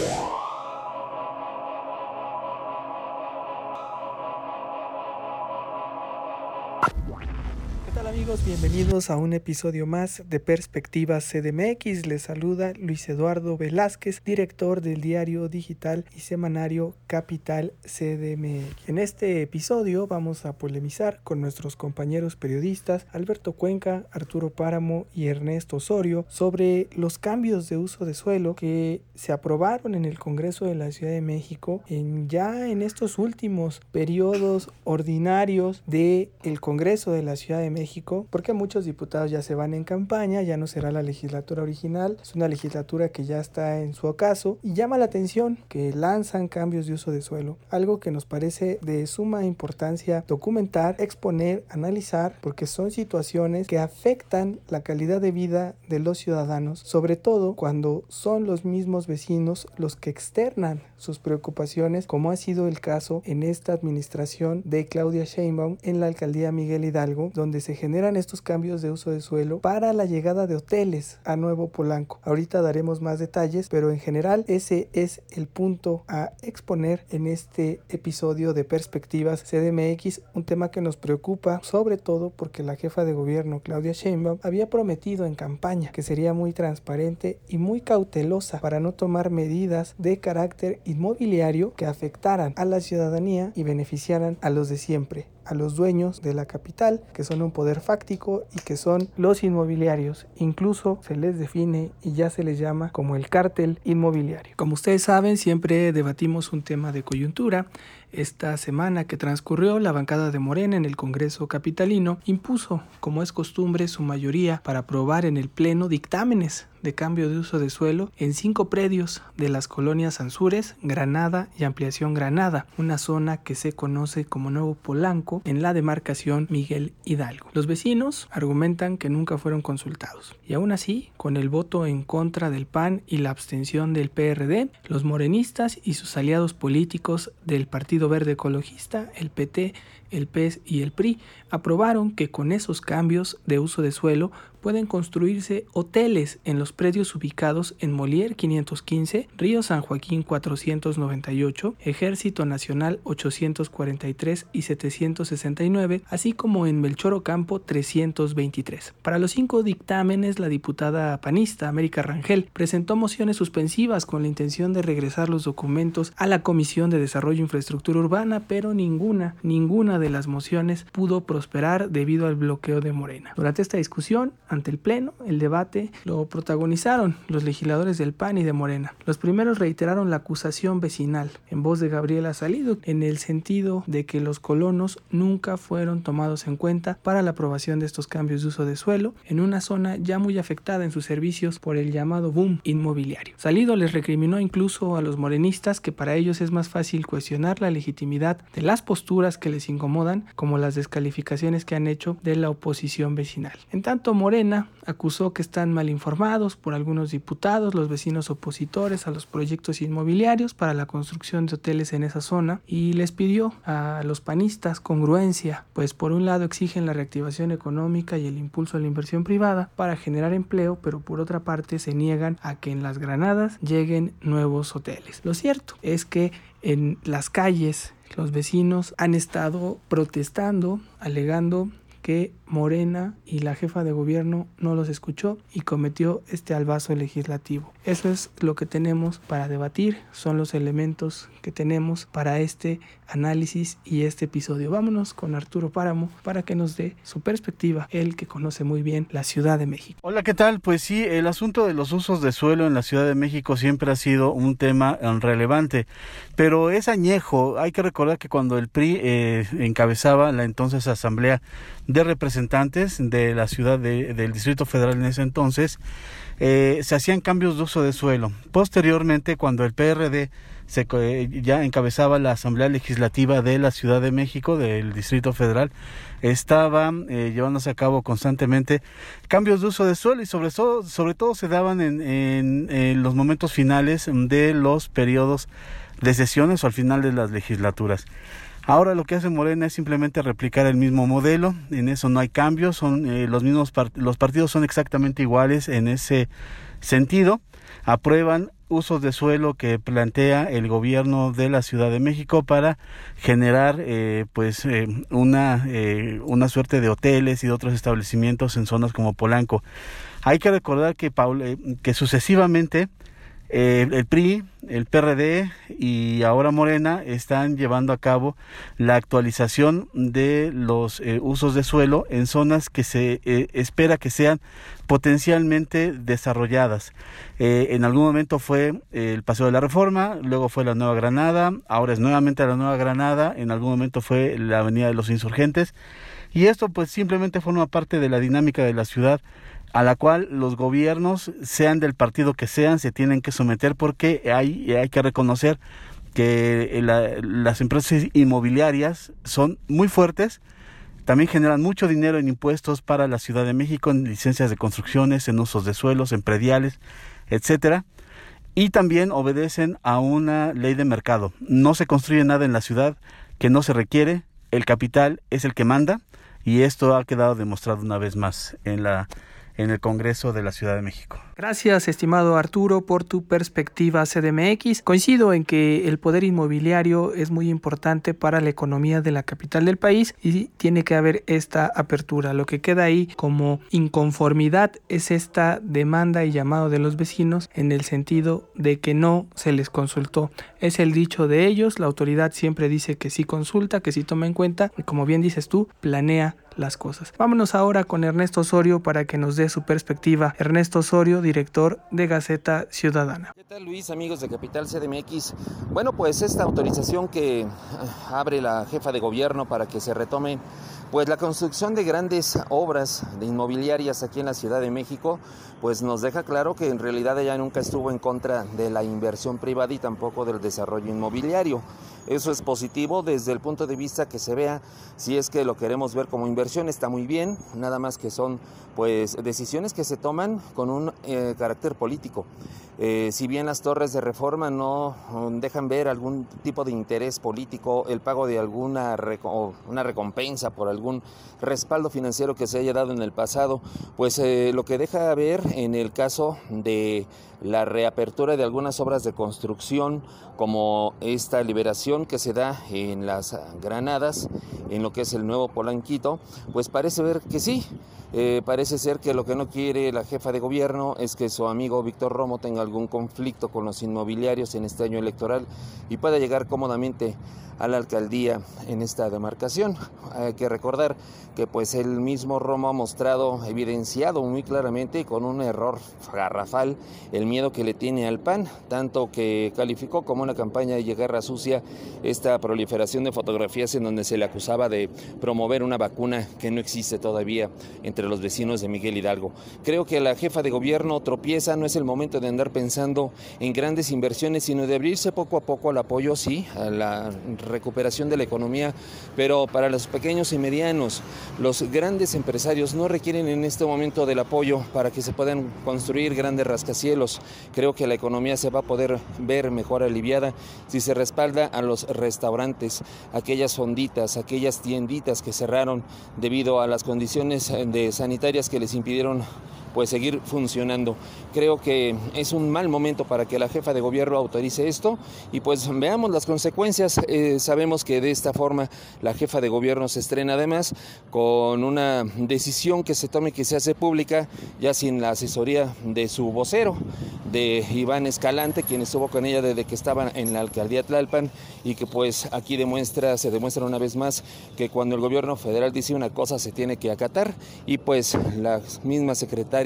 Yeah. Amigos? Bienvenidos a un episodio más de Perspectivas CDMX. Les saluda Luis Eduardo Velázquez, director del diario digital y semanario Capital CDMX. En este episodio vamos a polemizar con nuestros compañeros periodistas Alberto Cuenca, Arturo Páramo y Ernesto Osorio sobre los cambios de uso de suelo que se aprobaron en el Congreso de la Ciudad de México en ya en estos últimos periodos ordinarios del el Congreso de la Ciudad de México porque muchos diputados ya se van en campaña, ya no será la legislatura original, es una legislatura que ya está en su ocaso y llama la atención que lanzan cambios de uso de suelo, algo que nos parece de suma importancia documentar, exponer, analizar, porque son situaciones que afectan la calidad de vida de los ciudadanos, sobre todo cuando son los mismos vecinos los que externan sus preocupaciones, como ha sido el caso en esta administración de Claudia Sheinbaum en la alcaldía Miguel Hidalgo, donde se generan estos cambios de uso de suelo para la llegada de hoteles a Nuevo Polanco. Ahorita daremos más detalles, pero en general ese es el punto a exponer en este episodio de Perspectivas CDMX, un tema que nos preocupa sobre todo porque la jefa de gobierno Claudia Sheinbaum había prometido en campaña que sería muy transparente y muy cautelosa para no tomar medidas de carácter inmobiliario que afectaran a la ciudadanía y beneficiaran a los de siempre a los dueños de la capital, que son un poder fáctico y que son los inmobiliarios. Incluso se les define y ya se les llama como el cártel inmobiliario. Como ustedes saben, siempre debatimos un tema de coyuntura. Esta semana que transcurrió, la bancada de Morena en el Congreso Capitalino impuso, como es costumbre, su mayoría para aprobar en el Pleno dictámenes de cambio de uso de suelo en cinco predios de las colonias Ansures, Granada y Ampliación Granada, una zona que se conoce como Nuevo Polanco en la demarcación Miguel Hidalgo. Los vecinos argumentan que nunca fueron consultados y aún así, con el voto en contra del PAN y la abstención del PRD, los morenistas y sus aliados políticos del Partido Verde Ecologista, el PT, el PES y el PRI aprobaron que con esos cambios de uso de suelo pueden construirse hoteles en los predios ubicados en Molière 515, Río San Joaquín 498, Ejército Nacional 843 y 769, así como en Melchor Ocampo 323. Para los cinco dictámenes, la diputada panista América Rangel presentó mociones suspensivas con la intención de regresar los documentos a la Comisión de Desarrollo e Infraestructura Urbana, pero ninguna, ninguna de las mociones pudo prosperar debido al bloqueo de Morena. Durante esta discusión, ante el Pleno, el debate lo protagonizaron los legisladores del PAN y de Morena. Los primeros reiteraron la acusación vecinal en voz de Gabriela Salido en el sentido de que los colonos nunca fueron tomados en cuenta para la aprobación de estos cambios de uso de suelo en una zona ya muy afectada en sus servicios por el llamado boom inmobiliario. Salido les recriminó incluso a los morenistas que para ellos es más fácil cuestionar la legitimidad de las posturas que les incomodan como las descalificaciones que han hecho de la oposición vecinal. En tanto, Morena acusó que están mal informados por algunos diputados, los vecinos opositores a los proyectos inmobiliarios para la construcción de hoteles en esa zona y les pidió a los panistas congruencia, pues por un lado exigen la reactivación económica y el impulso a la inversión privada para generar empleo, pero por otra parte se niegan a que en las Granadas lleguen nuevos hoteles. Lo cierto es que en las calles los vecinos han estado protestando, alegando que Morena y la jefa de gobierno no los escuchó y cometió este albazo legislativo. Eso es lo que tenemos para debatir, son los elementos que tenemos para este análisis y este episodio. Vámonos con Arturo Páramo para que nos dé su perspectiva, él que conoce muy bien la Ciudad de México. Hola, ¿qué tal? Pues sí, el asunto de los usos de suelo en la Ciudad de México siempre ha sido un tema eh, relevante, pero es añejo. Hay que recordar que cuando el PRI eh, encabezaba la entonces Asamblea de Representantes de la ciudad del Distrito Federal en ese entonces, eh, se hacían cambios de uso de suelo. Posteriormente, cuando el PRD se, ya encabezaba la Asamblea Legislativa de la Ciudad de México, del Distrito Federal, estaba eh, llevándose a cabo constantemente cambios de uso de suelo y sobre, todo, sobre todo se daban en, en los momentos finales de los periodos de sesiones o al final de las legislaturas. Ahora lo que hace Morena es simplemente replicar el mismo modelo, en eso no hay cambios, son eh, los mismos los partidos son exactamente iguales en ese sentido, aprueban usos de suelo que plantea el gobierno de la Ciudad de México para generar eh, pues eh, una, eh, una suerte de hoteles y de otros establecimientos en zonas como Polanco. Hay que recordar que, que sucesivamente eh, el PRI, el PRD y ahora Morena están llevando a cabo la actualización de los eh, usos de suelo en zonas que se eh, espera que sean potencialmente desarrolladas. en algún momento fue el Paseo de la Reforma, luego fue la Nueva Granada, ahora es nuevamente la Nueva Granada, en algún momento fue la Avenida de los Insurgentes y esto pues simplemente forma parte de la dinámica de la ciudad a la cual los gobiernos, sean del partido que sean, se tienen que someter porque hay, hay que reconocer que las empresas inmobiliarias son muy fuertes, también generan mucho dinero en impuestos para la Ciudad de México, en licencias de construcciones, en usos de suelos, en prediales, etcétera, y también obedecen a una ley de mercado. No se construye nada en la ciudad que no se requiere, el capital es el que manda, y esto ha quedado demostrado una vez más en la en el Congreso de la Ciudad de México. Gracias, estimado Arturo, por tu perspectiva CDMX. Coincido en que el poder inmobiliario es muy importante para la economía de la capital del país y tiene que haber esta apertura. Lo que queda ahí como inconformidad es esta demanda y llamado de los vecinos en el sentido de que no se les consultó. Es el dicho de ellos, la autoridad siempre dice que sí consulta, que sí toma en cuenta y como bien dices tú, planea las cosas. Vámonos ahora con Ernesto Osorio para que nos dé su perspectiva. Ernesto Osorio, director de Gaceta Ciudadana. ¿Qué tal Luis, amigos de Capital CDMX? Bueno, pues esta autorización que ah, abre la jefa de gobierno para que se retome pues la construcción de grandes obras de inmobiliarias aquí en la Ciudad de México, pues nos deja claro que en realidad ella nunca estuvo en contra de la inversión privada y tampoco del desarrollo inmobiliario. Eso es positivo desde el punto de vista que se vea si es que lo queremos ver como inversión está muy bien, nada más que son pues decisiones que se toman con un eh, carácter político. Eh, si bien las torres de reforma no um, dejan ver algún tipo de interés político, el pago de alguna una recompensa por algún respaldo financiero que se haya dado en el pasado, pues eh, lo que deja ver en el caso de la reapertura de algunas obras de construcción, como esta liberación que se da en las Granadas, en lo que es el nuevo Polanquito, pues parece ver que sí, eh, parece ser que lo que no quiere la jefa de gobierno es que su amigo Víctor Romo tenga algún conflicto con los inmobiliarios en este año electoral y pueda llegar cómodamente a la alcaldía en esta demarcación. Hay que recordar que pues el mismo Romo ha mostrado, evidenciado muy claramente con un error garrafal el miedo que le tiene al PAN, tanto que calificó como una campaña de guerra sucia esta proliferación de fotografías en donde se le acusaba de promover una vacuna que no existe todavía entre los vecinos de Miguel Hidalgo. Creo que la jefa de gobierno tropieza, no es el momento de andar pensando en grandes inversiones, sino de abrirse poco a poco al apoyo, sí, a la recuperación de la economía, pero para los pequeños y medianos, los grandes empresarios no requieren en este momento del apoyo para que se puedan construir grandes rascacielos. Creo que la economía se va a poder ver mejor aliviada si se respalda a los restaurantes, aquellas fonditas, aquellas tienditas que cerraron debido a las condiciones de sanitarias que les impidieron pues seguir funcionando. Creo que es un mal momento para que la jefa de gobierno autorice esto y pues veamos las consecuencias. Eh, sabemos que de esta forma la jefa de gobierno se estrena además con una decisión que se tome que se hace pública ya sin la asesoría de su vocero, de Iván Escalante, quien estuvo con ella desde que estaba en la alcaldía Tlalpan y que pues aquí demuestra, se demuestra una vez más que cuando el gobierno federal dice una cosa se tiene que acatar y pues la misma secretaria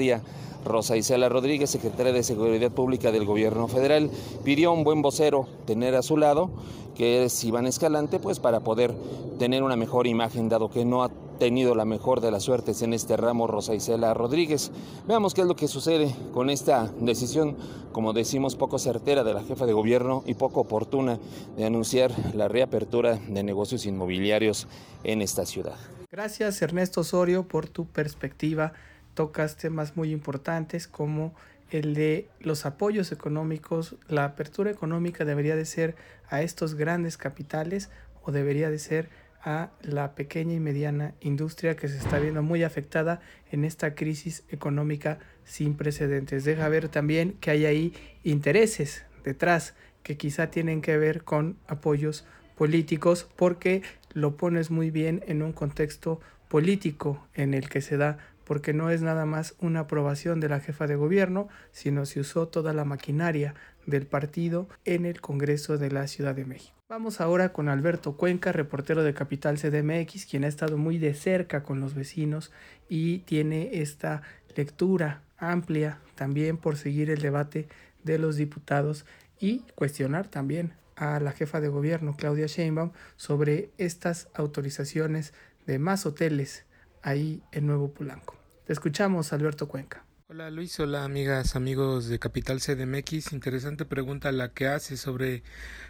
Rosa Isela Rodríguez, secretaria de Seguridad Pública del Gobierno Federal, pidió a un buen vocero tener a su lado, que es Iván Escalante, pues para poder tener una mejor imagen, dado que no ha tenido la mejor de las suertes en este ramo Rosa Isela Rodríguez. Veamos qué es lo que sucede con esta decisión, como decimos, poco certera de la jefa de gobierno y poco oportuna de anunciar la reapertura de negocios inmobiliarios en esta ciudad. Gracias Ernesto Osorio por tu perspectiva tocas temas muy importantes como el de los apoyos económicos, la apertura económica debería de ser a estos grandes capitales o debería de ser a la pequeña y mediana industria que se está viendo muy afectada en esta crisis económica sin precedentes. Deja ver también que hay ahí intereses detrás que quizá tienen que ver con apoyos políticos porque lo pones muy bien en un contexto político en el que se da porque no es nada más una aprobación de la jefa de gobierno, sino se usó toda la maquinaria del partido en el Congreso de la Ciudad de México. Vamos ahora con Alberto Cuenca, reportero de Capital CDMX, quien ha estado muy de cerca con los vecinos y tiene esta lectura amplia también por seguir el debate de los diputados y cuestionar también a la jefa de gobierno, Claudia Sheinbaum, sobre estas autorizaciones de más hoteles ahí en Nuevo Pulanco. Te escuchamos, Alberto Cuenca. Hola Luis, hola amigas, amigos de Capital CDMX. Interesante pregunta la que hace sobre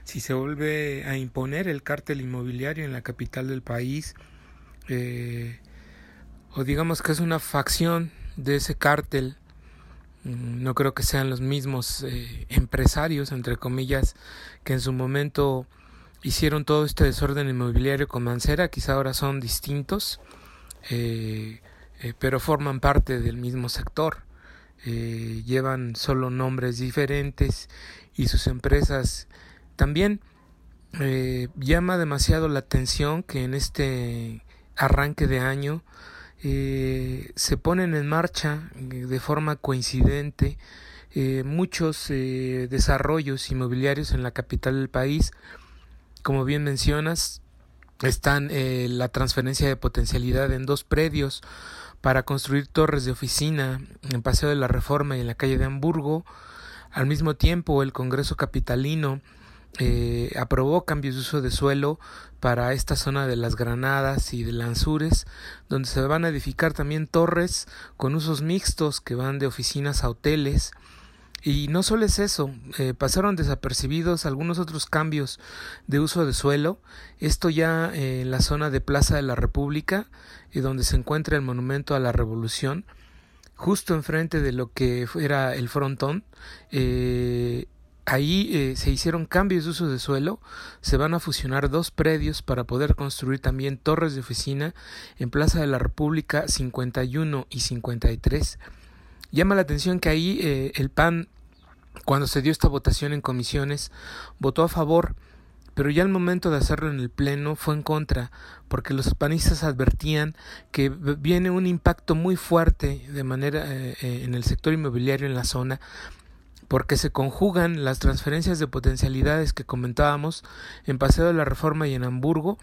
si se vuelve a imponer el cártel inmobiliario en la capital del país. Eh, o digamos que es una facción de ese cártel. Mm, no creo que sean los mismos eh, empresarios, entre comillas, que en su momento hicieron todo este desorden inmobiliario con Mancera. Quizá ahora son distintos. Eh, eh, pero forman parte del mismo sector. Eh, llevan solo nombres diferentes y sus empresas también eh, llama demasiado la atención que en este arranque de año se ponen en marcha de forma coincidente muchos desarrollos inmobiliarios en la capital del país como bien mencionas están la transferencia de potencialidad en dos predios para construir torres de oficina en Paseo de la Reforma y en la calle de Hamburgo. Al mismo tiempo, el Congreso Capitalino eh, aprobó cambios de uso de suelo para esta zona de las Granadas y de Lanzures, donde se van a edificar también torres con usos mixtos que van de oficinas a hoteles. Y no solo es eso, eh, pasaron desapercibidos algunos otros cambios de uso de suelo. Esto ya eh, en la zona de Plaza de la República, y donde se encuentra el monumento a la revolución, justo enfrente de lo que era el frontón. Eh, ahí eh, se hicieron cambios de uso de suelo, se van a fusionar dos predios para poder construir también torres de oficina en Plaza de la República 51 y 53. Llama la atención que ahí eh, el PAN, cuando se dio esta votación en comisiones, votó a favor pero ya el momento de hacerlo en el Pleno fue en contra, porque los panistas advertían que viene un impacto muy fuerte de manera eh, eh, en el sector inmobiliario en la zona, porque se conjugan las transferencias de potencialidades que comentábamos en Paseo de la Reforma y en Hamburgo,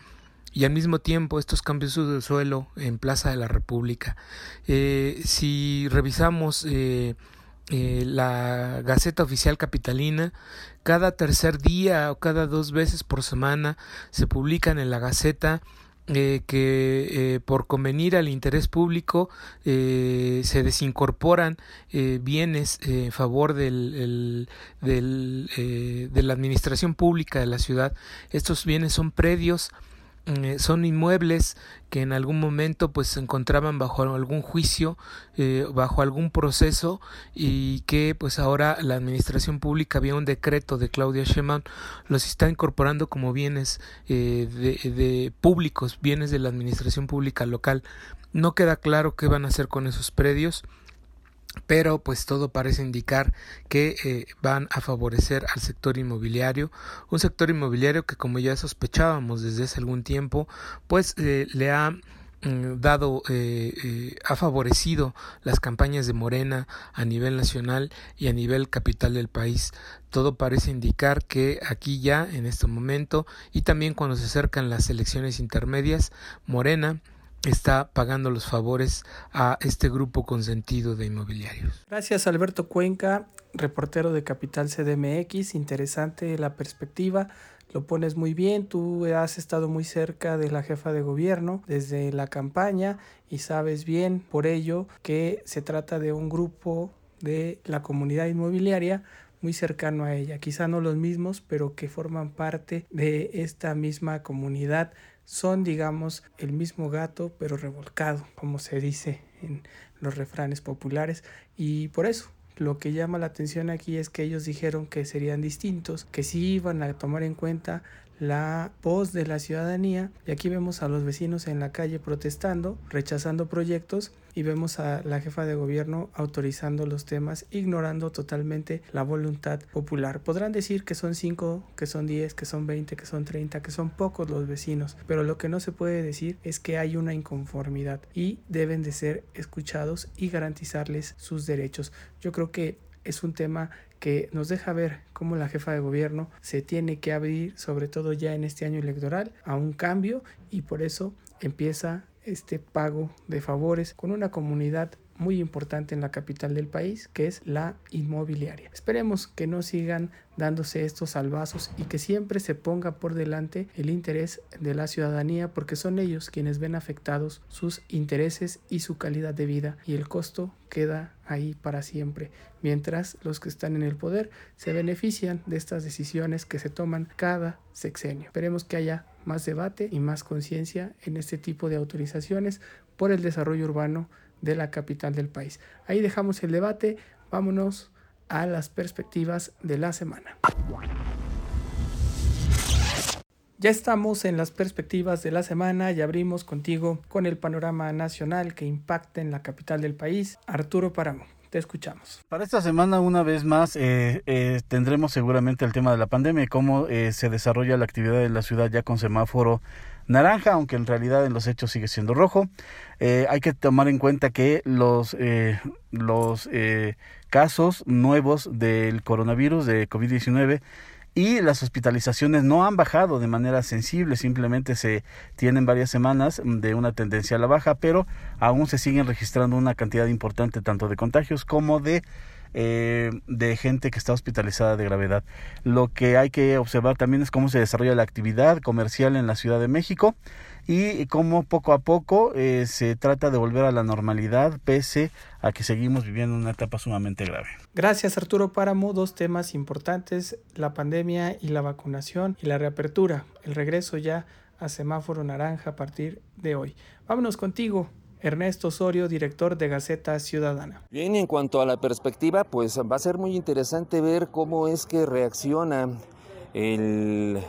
y al mismo tiempo estos cambios de suelo en Plaza de la República. Eh, si revisamos eh, la Gaceta Oficial Capitalina. Cada tercer día o cada dos veces por semana se publican en la Gaceta eh, que eh, por convenir al interés público se desincorporan bienes en favor del, de la administración pública de la ciudad. Estos bienes son predios eh, son inmuebles que en algún momento pues se encontraban bajo algún juicio, eh, bajo algún proceso y que pues ahora la administración pública había un decreto de Claudia Sheinbaum los está incorporando como bienes eh, de públicos, bienes de la administración pública local. No queda claro qué van a hacer con esos predios pero pues todo parece indicar que eh, van a favorecer al sector inmobiliario, un sector inmobiliario que como ya sospechábamos desde hace algún tiempo, pues eh, le ha mm, dado, eh, ha favorecido las campañas de Morena a nivel nacional y a nivel capital del país. Todo parece indicar que aquí ya, en este momento, y también cuando se acercan las elecciones intermedias, Morena está pagando los favores a este grupo consentido de inmobiliarios. Gracias Alberto Cuenca, reportero de Capital CDMX, interesante la perspectiva, lo pones muy bien, tú has estado muy cerca de la jefa de gobierno desde la campaña y sabes bien por ello que se trata de un grupo de la comunidad inmobiliaria muy cercano a ella, quizá no los mismos, pero que forman parte de esta misma comunidad son, digamos, el mismo gato, pero revolcado, como se dice en los refranes populares. Y por eso, lo que llama la atención aquí es que ellos dijeron que serían distintos, que sí iban a tomar en cuenta la voz de la ciudadanía y aquí vemos a los vecinos en la calle protestando, rechazando proyectos y vemos a la jefa de gobierno autorizando los temas, ignorando totalmente la voluntad popular. Podrán decir que son 5, que son 10, que son 20, que son 30, que son pocos los vecinos, pero lo que no se puede decir es que hay una inconformidad y deben de ser escuchados y garantizarles sus derechos. Yo creo que es un tema que nos deja ver cómo la jefa de gobierno se tiene que abrir, sobre todo ya en este año electoral, a un cambio y por eso empieza este pago de favores con una comunidad muy importante en la capital del país, que es la inmobiliaria. Esperemos que no sigan dándose estos salvazos y que siempre se ponga por delante el interés de la ciudadanía porque son ellos quienes ven afectados sus intereses y su calidad de vida y el costo queda ahí para siempre, mientras los que están en el poder se benefician de estas decisiones que se toman cada sexenio. Esperemos que haya más debate y más conciencia en este tipo de autorizaciones por el desarrollo urbano de la capital del país. Ahí dejamos el debate, vámonos a las perspectivas de la semana. Ya estamos en las perspectivas de la semana y abrimos contigo con el panorama nacional que impacta en la capital del país. Arturo Paramo, te escuchamos. Para esta semana, una vez más, eh, eh, tendremos seguramente el tema de la pandemia y cómo eh, se desarrolla la actividad en la ciudad ya con semáforo naranja, aunque en realidad en los hechos sigue siendo rojo. Eh, hay que tomar en cuenta que los, eh, los eh, casos nuevos del coronavirus de COVID-19 y las hospitalizaciones no han bajado de manera sensible, simplemente se tienen varias semanas de una tendencia a la baja, pero aún se siguen registrando una cantidad importante tanto de contagios como de eh, de gente que está hospitalizada de gravedad. Lo que hay que observar también es cómo se desarrolla la actividad comercial en la Ciudad de México y cómo poco a poco eh, se trata de volver a la normalidad pese a que seguimos viviendo una etapa sumamente grave. Gracias Arturo Páramo, dos temas importantes, la pandemia y la vacunación y la reapertura, el regreso ya a semáforo naranja a partir de hoy. Vámonos contigo, Ernesto Osorio, director de Gaceta Ciudadana. Bien, en cuanto a la perspectiva, pues va a ser muy interesante ver cómo es que reacciona el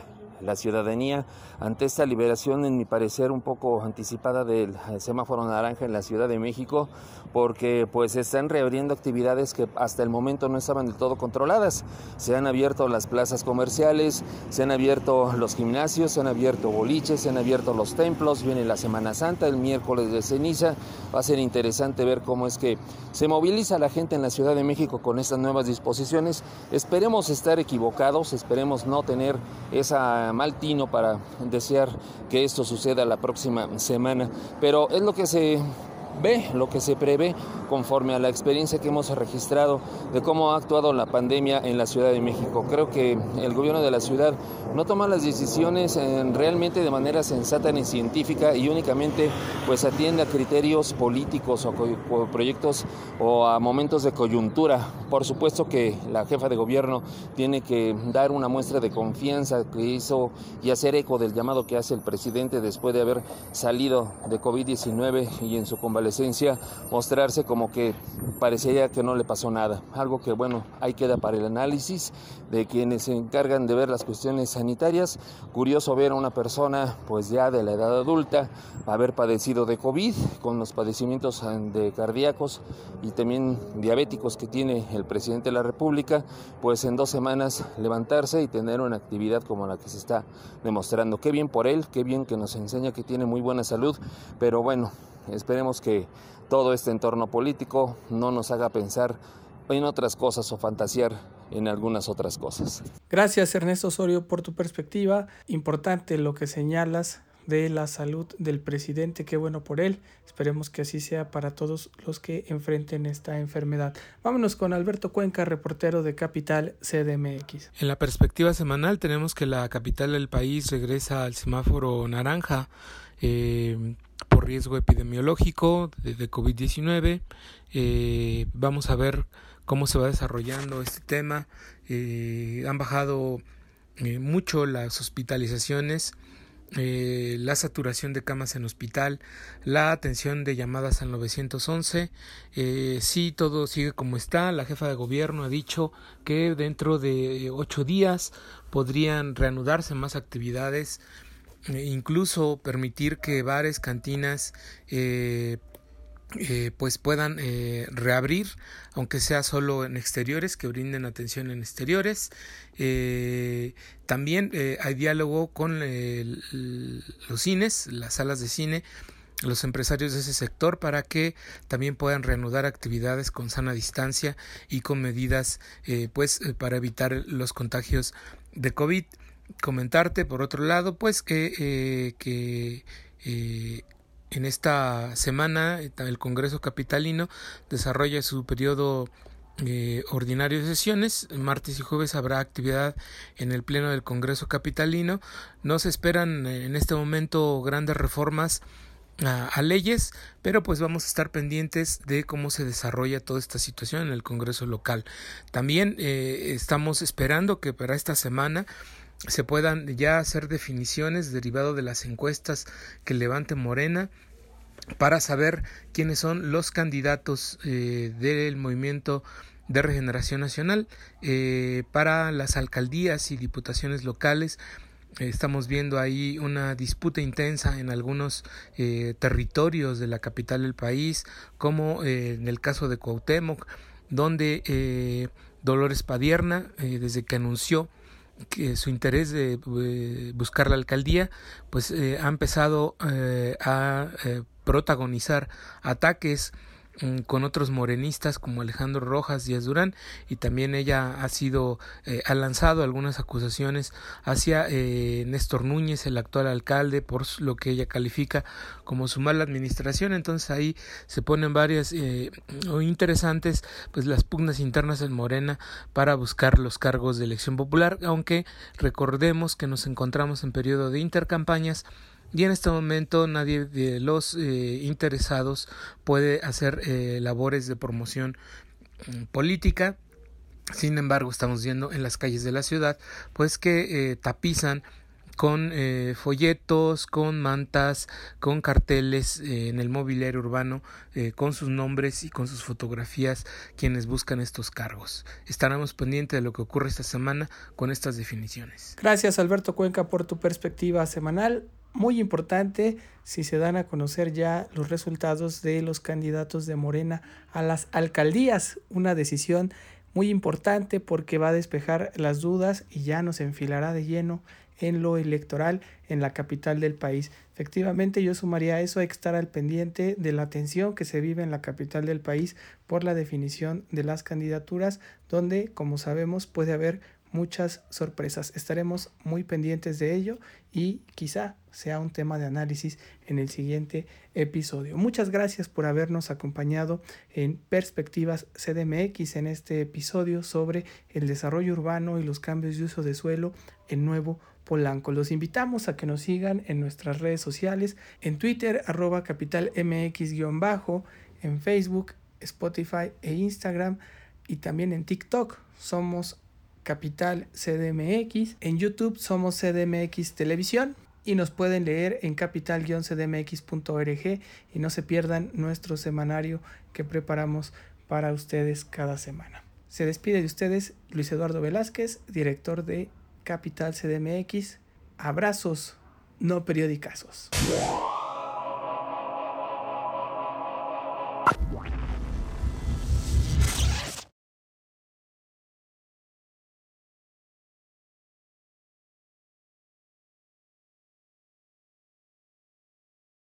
la ciudadanía ante esta liberación, en mi parecer, un poco anticipada del semáforo naranja en la Ciudad de México, porque pues están reabriendo actividades que hasta el momento no estaban del todo controladas. Se han abierto las plazas comerciales, se han abierto los gimnasios, se han abierto boliches, se han abierto los templos, viene la Semana Santa, el miércoles de ceniza. Va a ser interesante ver cómo es que se moviliza la gente en la Ciudad de México con estas nuevas disposiciones. Esperemos estar equivocados, esperemos no tener esa mal tino para desear que esto suceda la próxima semana, pero es lo que se ve, lo que se prevé conforme a la experiencia que hemos registrado de cómo ha actuado la pandemia en la Ciudad de México. Creo que el gobierno de la ciudad no toma las decisiones eh, realmente de manera sensata ni científica y únicamente pues atiende a criterios políticos o proyectos o a momentos de coyuntura. Por supuesto que la jefa de gobierno tiene que dar una muestra de confianza que hizo y hacer eco del llamado que hace el presidente después de haber salido de COVID-19 y en su convalecencia mostrarse como que parecía que no le pasó nada. Algo que, bueno, ahí queda para el análisis de quienes se encargan de ver las cuestiones sanitarias. Curioso ver a una persona, pues ya de la edad adulta, haber padecido de COVID, con los padecimientos de cardíacos y también diabéticos que tiene el presidente de la República, pues en dos semanas levantarse y tener una actividad como la que se está demostrando. Qué bien por él, qué bien que nos enseña que tiene muy buena salud, pero bueno, esperemos que todo este entorno político no nos haga pensar en otras cosas o fantasear en algunas otras cosas. Gracias Ernesto Osorio por tu perspectiva. Importante lo que señalas de la salud del presidente, qué bueno por él. Esperemos que así sea para todos los que enfrenten esta enfermedad. Vámonos con Alberto Cuenca, reportero de Capital CDMX. En la perspectiva semanal tenemos que la capital del país regresa al semáforo naranja. Eh, riesgo epidemiológico de, COVID-19. Eh, vamos a ver cómo se va desarrollando este tema. Eh, han bajado eh, mucho las hospitalizaciones la saturación de camas en hospital, la atención de llamadas al 911. Eh, sí, todo sigue como está. La jefa de gobierno ha dicho que dentro de ocho días podrían reanudarse más actividades, incluso permitir que bares, cantinas, eh, eh, pues puedan eh, reabrir, aunque sea solo en exteriores, que brinden atención en exteriores. Eh, también hay diálogo con los cines, las salas de cine, los empresarios de ese sector para que también puedan reanudar actividades con sana distancia y con medidas pues para evitar los contagios de COVID. Comentarte por otro lado pues que, que en esta semana el Congreso Capitalino desarrolla su periodo eh, ordinario de sesiones. Martes y jueves habrá actividad en el Pleno del Congreso Capitalino. No se esperan eh, en este momento grandes reformas a, leyes, pero pues vamos a estar pendientes de cómo se desarrolla toda esta situación en el Congreso local. También eh, estamos esperando que para esta semana se puedan ya hacer definiciones derivado de las encuestas que levante Morena para saber quiénes son los candidatos eh, del movimiento de regeneración nacional. Eh, para las alcaldías y diputaciones locales estamos viendo ahí una disputa intensa en algunos eh, territorios de la capital del país como en el caso de Cuauhtémoc donde Dolores Padierna desde que anunció que su interés de eh, buscar la alcaldía, pues eh, ha empezado eh, a protagonizar ataques con otros morenistas como Alejandro Rojas Díaz Durán y también ella ha sido eh, ha lanzado algunas acusaciones hacia eh, Néstor Núñez el actual alcalde por lo que ella califica como su mala administración. Entonces ahí se ponen varias eh, interesantes pues las pugnas internas en Morena para buscar los cargos de elección popular aunque recordemos que nos encontramos en periodo de intercampañas y en este momento nadie de los eh, interesados puede hacer eh, labores de promoción mm, política. Sin embargo, estamos viendo en las calles de la ciudad, pues que eh, tapizan con folletos, con mantas, con carteles en el mobiliario urbano, con sus nombres y con sus fotografías quienes buscan estos cargos. Estaremos pendientes de lo que ocurre esta semana con estas definiciones. Gracias Alberto Cuenca por tu perspectiva semanal muy importante si se dan a conocer ya los resultados de los candidatos de Morena a las alcaldías. Una decisión muy importante porque va a despejar las dudas y ya nos enfilará de lleno en lo electoral en la capital del país. Efectivamente, yo sumaría eso, que estar al pendiente de la tensión que se vive en la capital del país por la definición de las candidaturas, donde, como sabemos, puede haber muchas sorpresas. Estaremos muy pendientes de ello y quizá sea un tema de análisis en el siguiente episodio. Muchas gracias por habernos acompañado en Perspectivas CDMX en este episodio sobre el desarrollo urbano y los cambios de uso de suelo en Nuevo Polanco. Los invitamos a que nos sigan en nuestras redes sociales, en Twitter, arroba capitalmx-bajo, en Facebook, Spotify e Instagram y también en TikTok. Somos Capital CDMX. En YouTube somos CDMX Televisión y nos pueden leer en capital-cdmx.org y no se pierdan nuestro semanario que preparamos para ustedes cada semana. Se despide de ustedes Luis Eduardo Velázquez, director de Capital CDMX. Abrazos, no periodicazos.